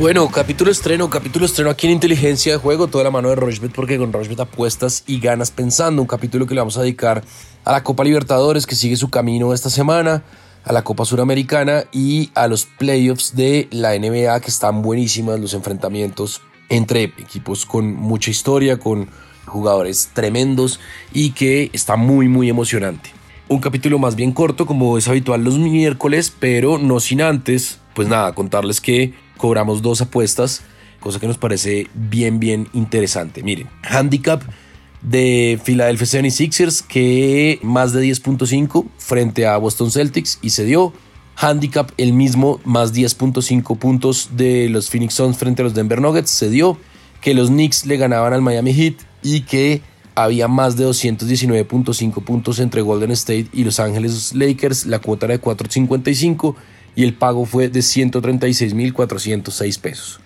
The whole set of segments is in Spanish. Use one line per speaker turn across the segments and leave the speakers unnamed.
Bueno, capítulo estreno, capítulo estreno aquí en Inteligencia de Juego, toda la mano de Rochbet, porque con Rochbet apuestas y ganas pensando. Un capítulo que le vamos a dedicar a la Copa Libertadores, que sigue su camino esta semana, a la Copa Suramericana y a los playoffs de la NBA, que están buenísimas los enfrentamientos entre equipos con mucha historia, con jugadores tremendos y que está muy, muy emocionante. Un capítulo más bien corto, como es habitual los miércoles, pero no sin antes, pues nada, contarles que cobramos dos apuestas, cosa que nos parece bien, bien interesante. Miren, handicap de Philadelphia 76ers que más de 10.5 frente a Boston Celtics y se dio. Handicap el mismo, más 10.5 puntos de los Phoenix Suns frente a los Denver Nuggets, se dio. Que los Knicks le ganaban al Miami Heat y que había más de 219.5 puntos entre Golden State y Los Ángeles Lakers, la cuota era de 4.55 y el pago fue de 136.406 pesos.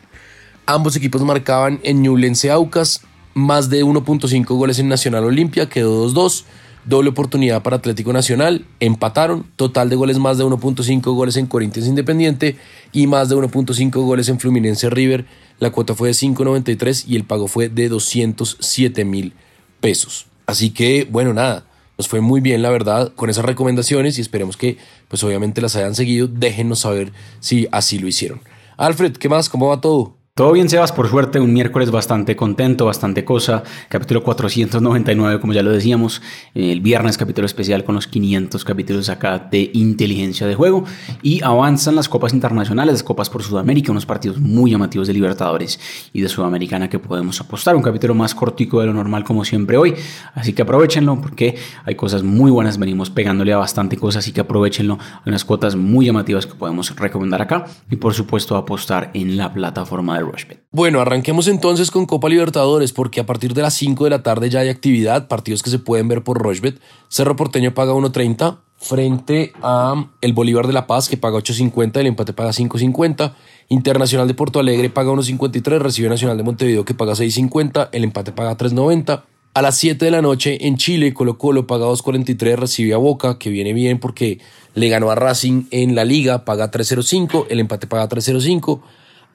Ambos equipos marcaban en Ñublense Aucas más de 1.5 goles en Nacional Olimpia, quedó 2-2. Doble oportunidad para Atlético Nacional, empataron, total de goles más de 1.5 goles en Corinthians Independiente y más de 1.5 goles en Fluminense River. La cuota fue de 5.93 y el pago fue de 207 mil pesos. Así que, bueno, nada, nos fue muy bien, la verdad, con esas recomendaciones y esperemos que, pues obviamente las hayan seguido. Déjenos saber si así lo hicieron. Alfred, ¿qué más? ¿Cómo va todo?
Todo bien, Sebas, por suerte, un miércoles bastante contento, bastante cosa. Capítulo 499, como ya lo decíamos. El viernes, capítulo especial con los 500 capítulos acá de inteligencia de juego. Y avanzan las copas internacionales, las copas por Sudamérica, unos partidos muy llamativos de Libertadores y de Sudamericana que podemos apostar. Un capítulo más cortico de lo normal, como siempre hoy. Así que aprovechenlo porque hay cosas muy buenas. Venimos pegándole a bastante cosas, así que aprovechenlo. Hay unas cuotas muy llamativas que podemos recomendar acá. Y por supuesto, apostar en la plataforma de
bueno, arranquemos entonces con Copa Libertadores, porque a partir de las 5 de la tarde ya hay actividad, partidos que se pueden ver por Rochbet. Cerro Porteño paga 1.30 frente a el Bolívar de La Paz que paga 8.50, el empate paga 5.50. Internacional de Porto Alegre paga 1.53, recibe Nacional de Montevideo que paga 6.50, el empate paga 3.90. A las 7 de la noche en Chile, Colo Colo paga 2.43, recibe a Boca, que viene bien porque le ganó a Racing en la liga, paga 3.05, el empate paga 3.05.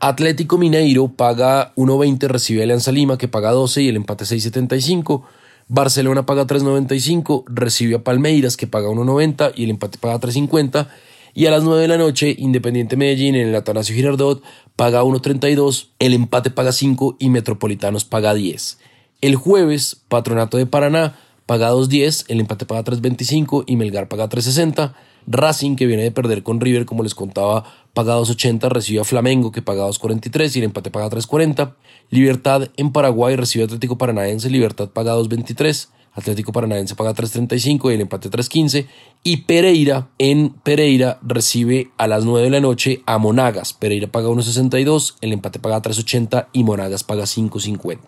Atlético Mineiro paga 1.20, recibe a Alianza Lima que paga 12 y el empate 6.75. Barcelona paga 3.95, recibe a Palmeiras que paga 1.90 y el empate paga 3.50. Y a las 9 de la noche, Independiente Medellín en el Atanasio Girardot paga 1.32, el empate paga 5 y Metropolitanos paga 10. El jueves, Patronato de Paraná paga 2.10, el empate paga 3.25 y Melgar paga 3.60. Racing, que viene de perder con River, como les contaba, paga 2.80, recibe a Flamengo, que paga 2.43 y el empate paga 3.40. Libertad en Paraguay recibe a Atlético Paranaense, Libertad paga 2.23. Atlético Paranaense paga 3.35 y el empate 3.15. Y Pereira en Pereira recibe a las 9 de la noche a Monagas. Pereira paga 1.62, el empate paga 3.80 y Monagas paga 5.50.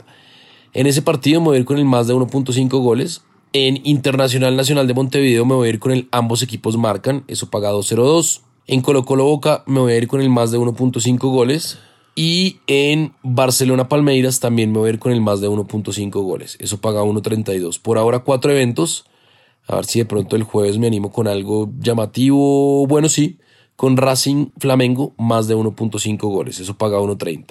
En ese partido me a ir con el más de 1.5 goles. En Internacional Nacional de Montevideo me voy a ir con el ambos equipos marcan, eso paga 2.02. En Colo Colo Boca me voy a ir con el más de 1.5 goles. Y en Barcelona Palmeiras también me voy a ir con el más de 1.5 goles. Eso paga 1.32. Por ahora cuatro eventos. A ver si de pronto el jueves me animo con algo llamativo. Bueno, sí. Con Racing Flamengo más de 1.5 goles. Eso paga 1.30.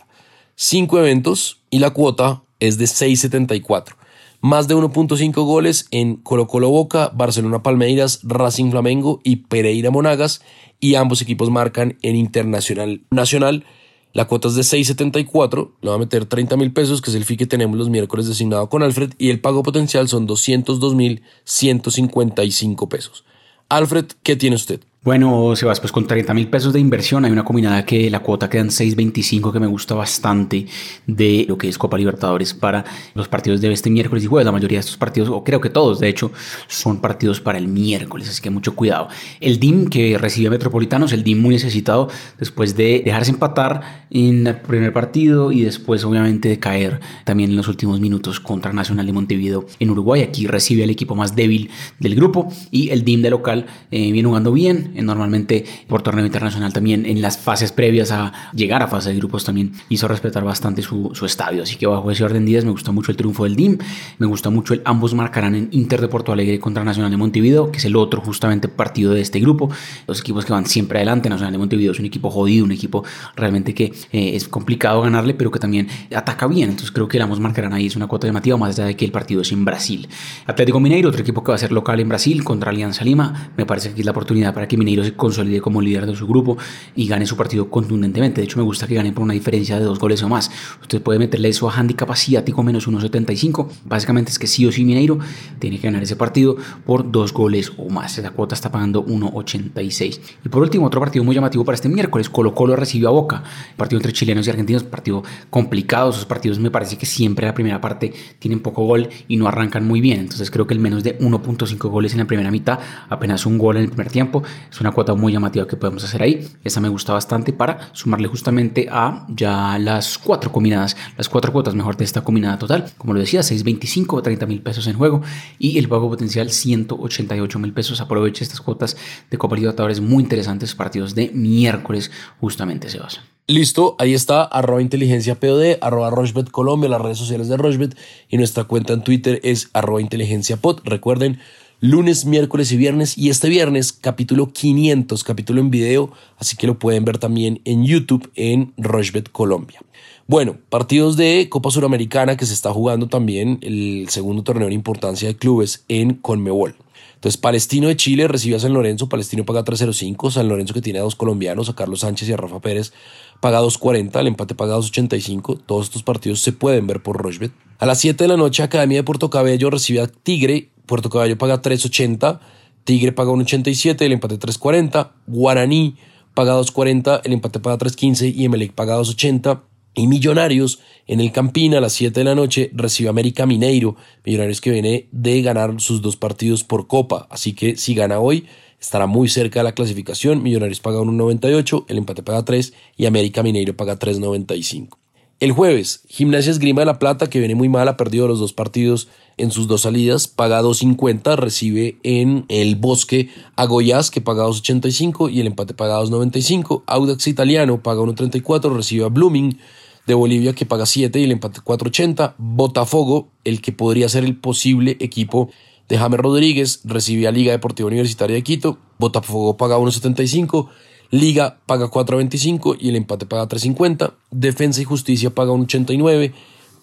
Cinco eventos y la cuota es de 6.74 más de 1.5 goles en Colo Colo Boca, Barcelona Palmeiras, Racing Flamengo y Pereira Monagas y ambos equipos marcan en Internacional Nacional. La cuota es de 6.74, le va a meter 30 mil pesos, que es el fee que tenemos los miércoles designado con Alfred, y el pago potencial son 202 mil 155 pesos. Alfred, ¿qué tiene usted?
Bueno, Sebas, pues con 30 mil pesos de inversión hay una combinada que la cuota quedan 6.25 que me gusta bastante de lo que es Copa Libertadores para los partidos de este miércoles y jueves. La mayoría de estos partidos, o creo que todos, de hecho, son partidos para el miércoles, así que mucho cuidado. El DIM que recibe Metropolitanos, el DIM muy necesitado después de dejarse empatar en el primer partido y después obviamente de caer también en los últimos minutos contra Nacional de Montevideo en Uruguay. Aquí recibe al equipo más débil del grupo y el DIM de local eh, viene jugando bien normalmente por torneo internacional también en las fases previas a llegar a fase de grupos también hizo respetar bastante su, su estadio. Así que bajo ese orden de días me gusta mucho el triunfo del DIM. Me gusta mucho el ambos marcarán en Inter de Porto Alegre contra Nacional de Montevideo, que es el otro justamente partido de este grupo. Los equipos que van siempre adelante. Nacional de Montevideo es un equipo jodido, un equipo realmente que eh, es complicado ganarle, pero que también ataca bien. Entonces creo que el ambos marcarán ahí es una cuota llamativa, más allá de que el partido es en Brasil. Atlético Mineiro, otro equipo que va a ser local en Brasil contra Alianza Lima. Me parece que es la oportunidad para que Mineiro se consolide como líder de su grupo y gane su partido contundentemente. De hecho, me gusta que gane por una diferencia de dos goles o más. Usted puede meterle eso a handicap asiático menos 1.75. Básicamente es que sí o sí Mineiro tiene que ganar ese partido por dos goles o más. Esa cuota está pagando 1.86. Y por último, otro partido muy llamativo para este miércoles. Colo Colo recibió a Boca. Partido entre chilenos y argentinos. Partido complicado. Esos partidos me parece que siempre la primera parte tienen poco gol y no arrancan muy bien. Entonces creo que el menos de 1.5 goles en la primera mitad, apenas un gol en el primer tiempo, es una cuota muy llamativa que podemos hacer ahí. Esa me gusta bastante para sumarle justamente a ya las cuatro combinadas, las cuatro cuotas mejor de esta combinada total. Como lo decía, 6.25, 30 mil pesos en juego y el pago potencial 188 mil pesos. Aproveche estas cuotas de Copa Libertadores muy interesantes, partidos de miércoles justamente, se basa.
Listo, ahí está, arroba inteligencia POD, arroba Rochbet Colombia, las redes sociales de Rochbet y nuestra cuenta en Twitter es arroba inteligencia pod. Recuerden, lunes, miércoles y viernes y este viernes capítulo 500, capítulo en video, así que lo pueden ver también en YouTube en Rochbet Colombia. Bueno, partidos de Copa Suramericana que se está jugando también el segundo torneo de importancia de clubes en Conmebol. Entonces, Palestino de Chile recibe a San Lorenzo, Palestino paga 3.05, San Lorenzo que tiene a dos colombianos, a Carlos Sánchez y a Rafa Pérez, paga 2.40, el empate paga 2.85. Todos estos partidos se pueden ver por Rochbet. A las 7 de la noche, Academia de Puerto Cabello recibe a Tigre, Puerto Cabello paga 3.80, Tigre paga 1.87, el empate 3.40, Guaraní paga 2.40, el empate paga 3.15 y Emelec paga 2.80. Y Millonarios en el Campín a las 7 de la noche recibe América Mineiro. Millonarios que viene de ganar sus dos partidos por Copa. Así que si gana hoy, estará muy cerca de la clasificación. Millonarios paga 1.98, el empate paga 3 y América Mineiro paga 3.95. El jueves, Gimnasia Esgrima de la Plata, que viene muy mal, ha perdido los dos partidos en sus dos salidas, paga 2.50, recibe en el Bosque a Goiás, que paga 2.85 y el empate paga 2.95. Audax Italiano paga 1.34, recibe a Blooming de Bolivia, que paga 7 y el empate 4.80. Botafogo, el que podría ser el posible equipo de James Rodríguez, recibe a Liga Deportiva Universitaria de Quito. Botafogo paga 1.75. Liga paga 4.25 y el empate paga 3.50. Defensa y Justicia paga 1.89.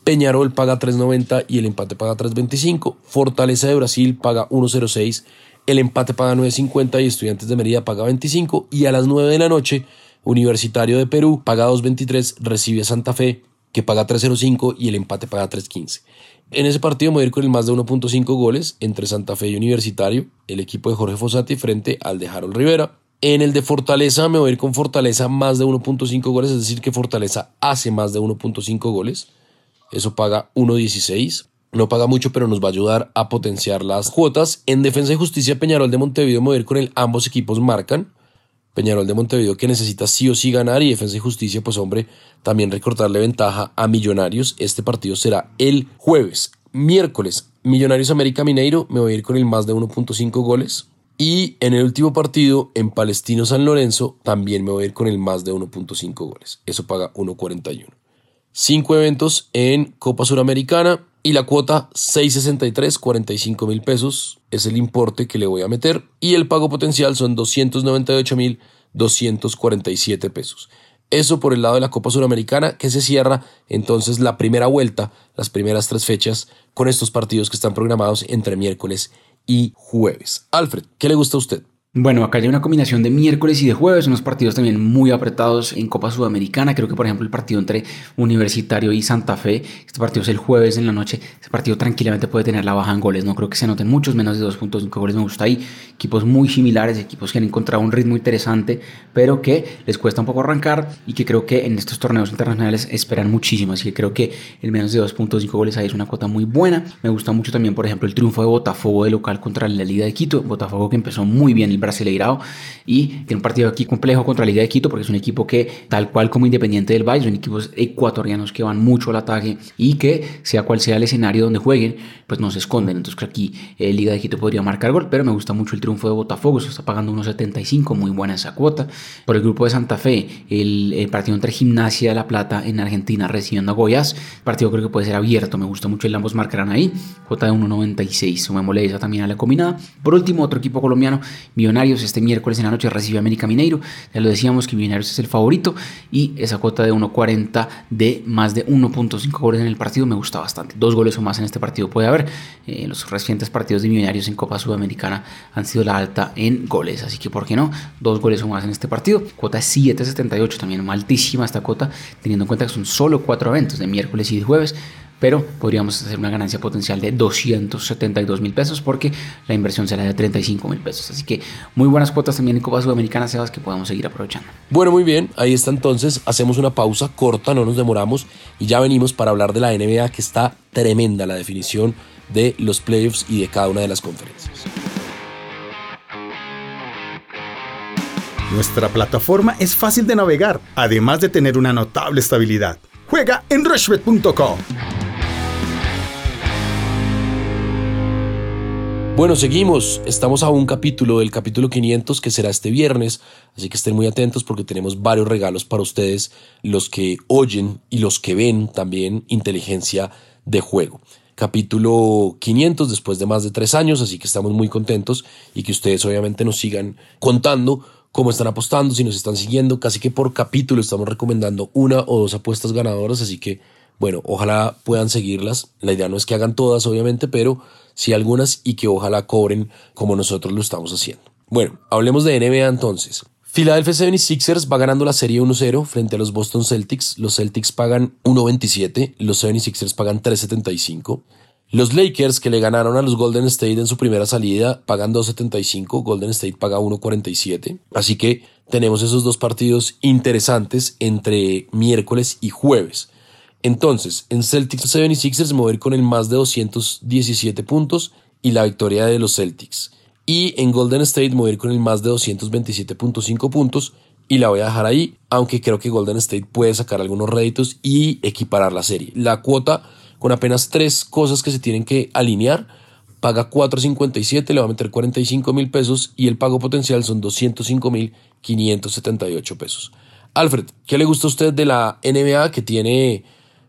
Peñarol paga 3.90 y el empate paga 3.25. Fortaleza de Brasil paga 1.06. El empate paga 9.50 y Estudiantes de Mérida paga 25. Y a las 9 de la noche, Universitario de Perú paga 2.23, recibe a Santa Fe que paga 3.05 y el empate paga 3.15. En ese partido me voy a ir con el más de 1.5 goles entre Santa Fe y Universitario, el equipo de Jorge Fossati frente al de Harold Rivera. En el de Fortaleza me voy a ir con Fortaleza más de 1.5 goles, es decir, que Fortaleza hace más de 1.5 goles. Eso paga 1.16. No paga mucho, pero nos va a ayudar a potenciar las cuotas. En Defensa y Justicia Peñarol de Montevideo me voy a ir con el ambos equipos marcan. Peñarol de Montevideo que necesita sí o sí ganar y Defensa y Justicia, pues hombre, también recortarle ventaja a Millonarios. Este partido será el jueves. Miércoles, Millonarios América Mineiro, me voy a ir con el más de 1.5 goles. Y en el último partido, en Palestino San Lorenzo, también me voy a ir con el más de 1.5 goles. Eso paga 1.41. Cinco eventos en Copa Suramericana y la cuota 663, 45 mil pesos es el importe que le voy a meter y el pago potencial son 298 mil 247 pesos. Eso por el lado de la Copa Suramericana que se cierra entonces la primera vuelta, las primeras tres fechas con estos partidos que están programados entre miércoles y jueves. Alfred, ¿qué le gusta a usted?
Bueno, acá hay una combinación de miércoles y de jueves, unos partidos también muy apretados en Copa Sudamericana. Creo que, por ejemplo, el partido entre Universitario y Santa Fe, este partido es el jueves en la noche. Este partido tranquilamente puede tener la baja en goles. No creo que se anoten muchos, menos de 2.5 goles me gusta ahí. Equipos muy similares, equipos que han encontrado un ritmo interesante, pero que les cuesta un poco arrancar y que creo que en estos torneos internacionales esperan muchísimo. Así que creo que el menos de 2.5 goles ahí es una cuota muy buena. Me gusta mucho también, por ejemplo, el triunfo de Botafogo de local contra la Liga de Quito. Botafogo que empezó muy bien el Brasileirao y tiene un partido aquí complejo contra la Liga de Quito porque es un equipo que, tal cual como Independiente del Valle, son equipos ecuatorianos que van mucho al ataque y que, sea cual sea el escenario donde jueguen, pues no se esconden. Entonces creo que aquí eh, Liga de Quito podría marcar gol, pero me gusta mucho el triunfo de Botafogo, se está pagando 1.75, muy buena esa cuota. Por el grupo de Santa Fe, el, partido entre Gimnasia de La Plata en Argentina recibiendo a Goyas, partido creo que puede ser abierto, me gusta mucho el ambos marcarán ahí, cuota de 1.96, sumémosle esa también a la combinada. Por último, otro equipo colombiano, Millonarios, este miércoles en la noche recibe a América Mineiro, ya lo decíamos que Millonarios es el favorito y esa cuota de 1.40 de más de 1.5 goles en el partido me gusta bastante, dos goles o más en este partido puede haber, eh, los recientes partidos de Millonarios en Copa Sudamericana han sido la alta en goles, así que por qué no, dos goles o más en este partido, cuota 7.78 también altísima esta cuota, teniendo en cuenta que son solo cuatro eventos de miércoles y de jueves, pero podríamos hacer una ganancia potencial de 272 mil pesos porque la inversión será de 35 mil pesos. Así que muy buenas cuotas también en Copa Sudamericana, Sebas, que podemos seguir aprovechando.
Bueno, muy bien, ahí está entonces. Hacemos una pausa corta, no nos demoramos y ya venimos para hablar de la NBA que está tremenda la definición de los playoffs y de cada una de las conferencias.
Nuestra plataforma es fácil de navegar, además de tener una notable estabilidad. Juega en rushbet.com.
Bueno, seguimos. Estamos a un capítulo del capítulo 500 que será este viernes, así que estén muy atentos porque tenemos varios regalos para ustedes, los que oyen y los que ven también inteligencia de juego. Capítulo 500 después de más de tres años, así que estamos muy contentos y que ustedes obviamente nos sigan contando cómo están apostando, si nos están siguiendo. Casi que por capítulo estamos recomendando una o dos apuestas ganadoras, así que bueno, ojalá puedan seguirlas. La idea no es que hagan todas, obviamente, pero sí algunas y que ojalá cobren como nosotros lo estamos haciendo. Bueno, hablemos de NBA entonces. Philadelphia 76ers va ganando la serie 1-0 frente a los Boston Celtics. Los Celtics pagan 1.27, los 76ers pagan 3.75. Los Lakers que le ganaron a los Golden State en su primera salida pagan 2.75, Golden State paga 1.47. Así que tenemos esos dos partidos interesantes entre miércoles y jueves. Entonces, en Celtics 76ers me voy a ir con el más de 217 puntos y la victoria de los Celtics. Y en Golden State me voy a ir con el más de 227.5 puntos y la voy a dejar ahí, aunque creo que Golden State puede sacar algunos réditos y equiparar la serie. La cuota con apenas tres cosas que se tienen que alinear. Paga 4.57, le va a meter 45 mil pesos y el pago potencial son 205 mil 578 pesos. Alfred, ¿qué le gusta a usted de la NBA que tiene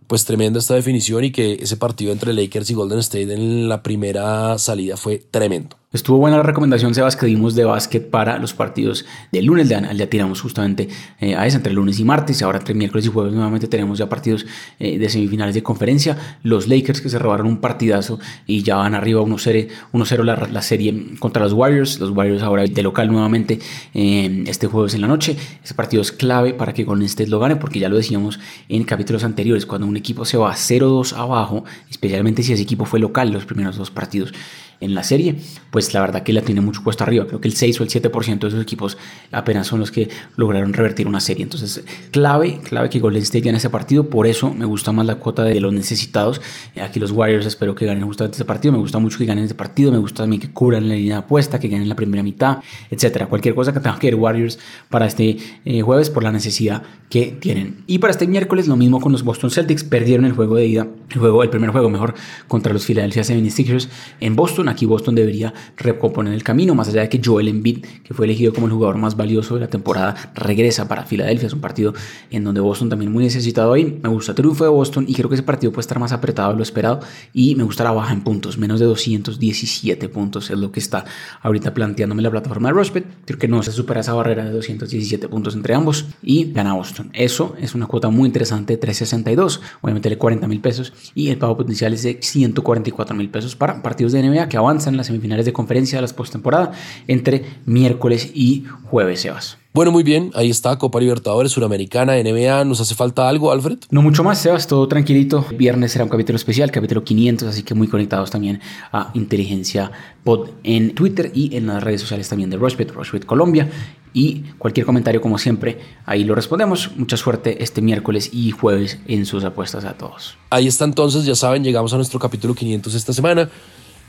pues tremenda esta definición y que ese partido entre Lakers y Golden State en la primera salida fue tremendo?
Estuvo buena la recomendación, Sebas, que dimos de básquet para los partidos del lunes. Ya, ya tiramos justamente eh, a esa entre lunes y martes. Ahora entre miércoles y jueves nuevamente tenemos ya partidos eh, de semifinales de conferencia. Los Lakers que se robaron un partidazo y ya van arriba 1-0 la, la, serie contra los Warriors. Los Warriors ahora de local nuevamente eh, este jueves en la noche. Ese partido es clave para que Golden State lo gane porque ya lo decíamos en capítulos anteriores. Cuando un equipo se va 0-2 abajo, especialmente si ese equipo fue local los primeros dos partidos en la serie, pues la verdad que la tiene mucho puesto arriba. Creo que el 6 o el 7% de esos equipos apenas son los que lograron revertir una serie. Entonces, clave, clave que Golden State gane ese partido. Por eso me gusta más la cuota de los necesitados. Aquí los Warriors espero que ganen justamente ese partido. Me gusta mucho que ganen ese partido. Me gusta también que cubran la línea de apuesta, que ganen la primera mitad, etcétera. Cualquier cosa que tenga que ver Warriors para este eh, jueves por la necesidad que tienen. Y para este miércoles, lo mismo con los Boston Celtics. Perdieron el juego de ida, el, juego, el primer juego mejor contra los Philadelphia 76ers en Boston Aquí Boston debería recomponer el camino, más allá de que Joel Embiid, que fue elegido como el jugador más valioso de la temporada, regresa para Filadelfia. Es un partido en donde Boston también muy necesitado ahí. Me gusta el triunfo de Boston y creo que ese partido puede estar más apretado de lo esperado. Y me gusta la baja en puntos, menos de 217 puntos es lo que está ahorita planteándome la plataforma de Rushbet. Creo que no se supera esa barrera de 217 puntos entre ambos y gana Boston. Eso es una cuota muy interesante de 362. Voy a meterle 40 mil pesos y el pago potencial es de 144 mil pesos para partidos de NBA que avanzan las semifinales de conferencia de las postemporada entre miércoles y jueves, Sebas.
Bueno, muy bien, ahí está Copa Libertadores, Suramericana, NBA. ¿Nos hace falta algo, Alfred?
No mucho más, Sebas, todo tranquilito. Viernes será un capítulo especial, capítulo 500, así que muy conectados también a Inteligencia Pod en Twitter y en las redes sociales también de Rushbet, Rushbet Colombia. Y cualquier comentario, como siempre, ahí lo respondemos. Mucha suerte este miércoles y jueves en sus apuestas a todos.
Ahí está entonces, ya saben, llegamos a nuestro capítulo 500 esta semana.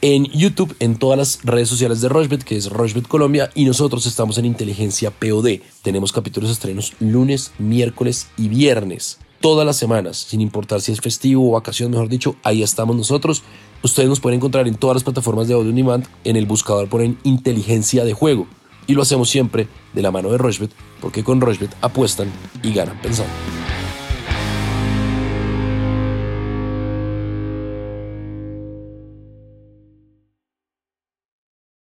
En YouTube, en todas las redes sociales de Rochbet, que es Rochbet Colombia, y nosotros estamos en Inteligencia POD. Tenemos capítulos estrenos lunes, miércoles y viernes, todas las semanas, sin importar si es festivo o vacación, mejor dicho, ahí estamos nosotros. Ustedes nos pueden encontrar en todas las plataformas de audio on demand, en el buscador ponen Inteligencia de Juego. Y lo hacemos siempre de la mano de Rochbet, porque con Rochbet apuestan y ganan pensando.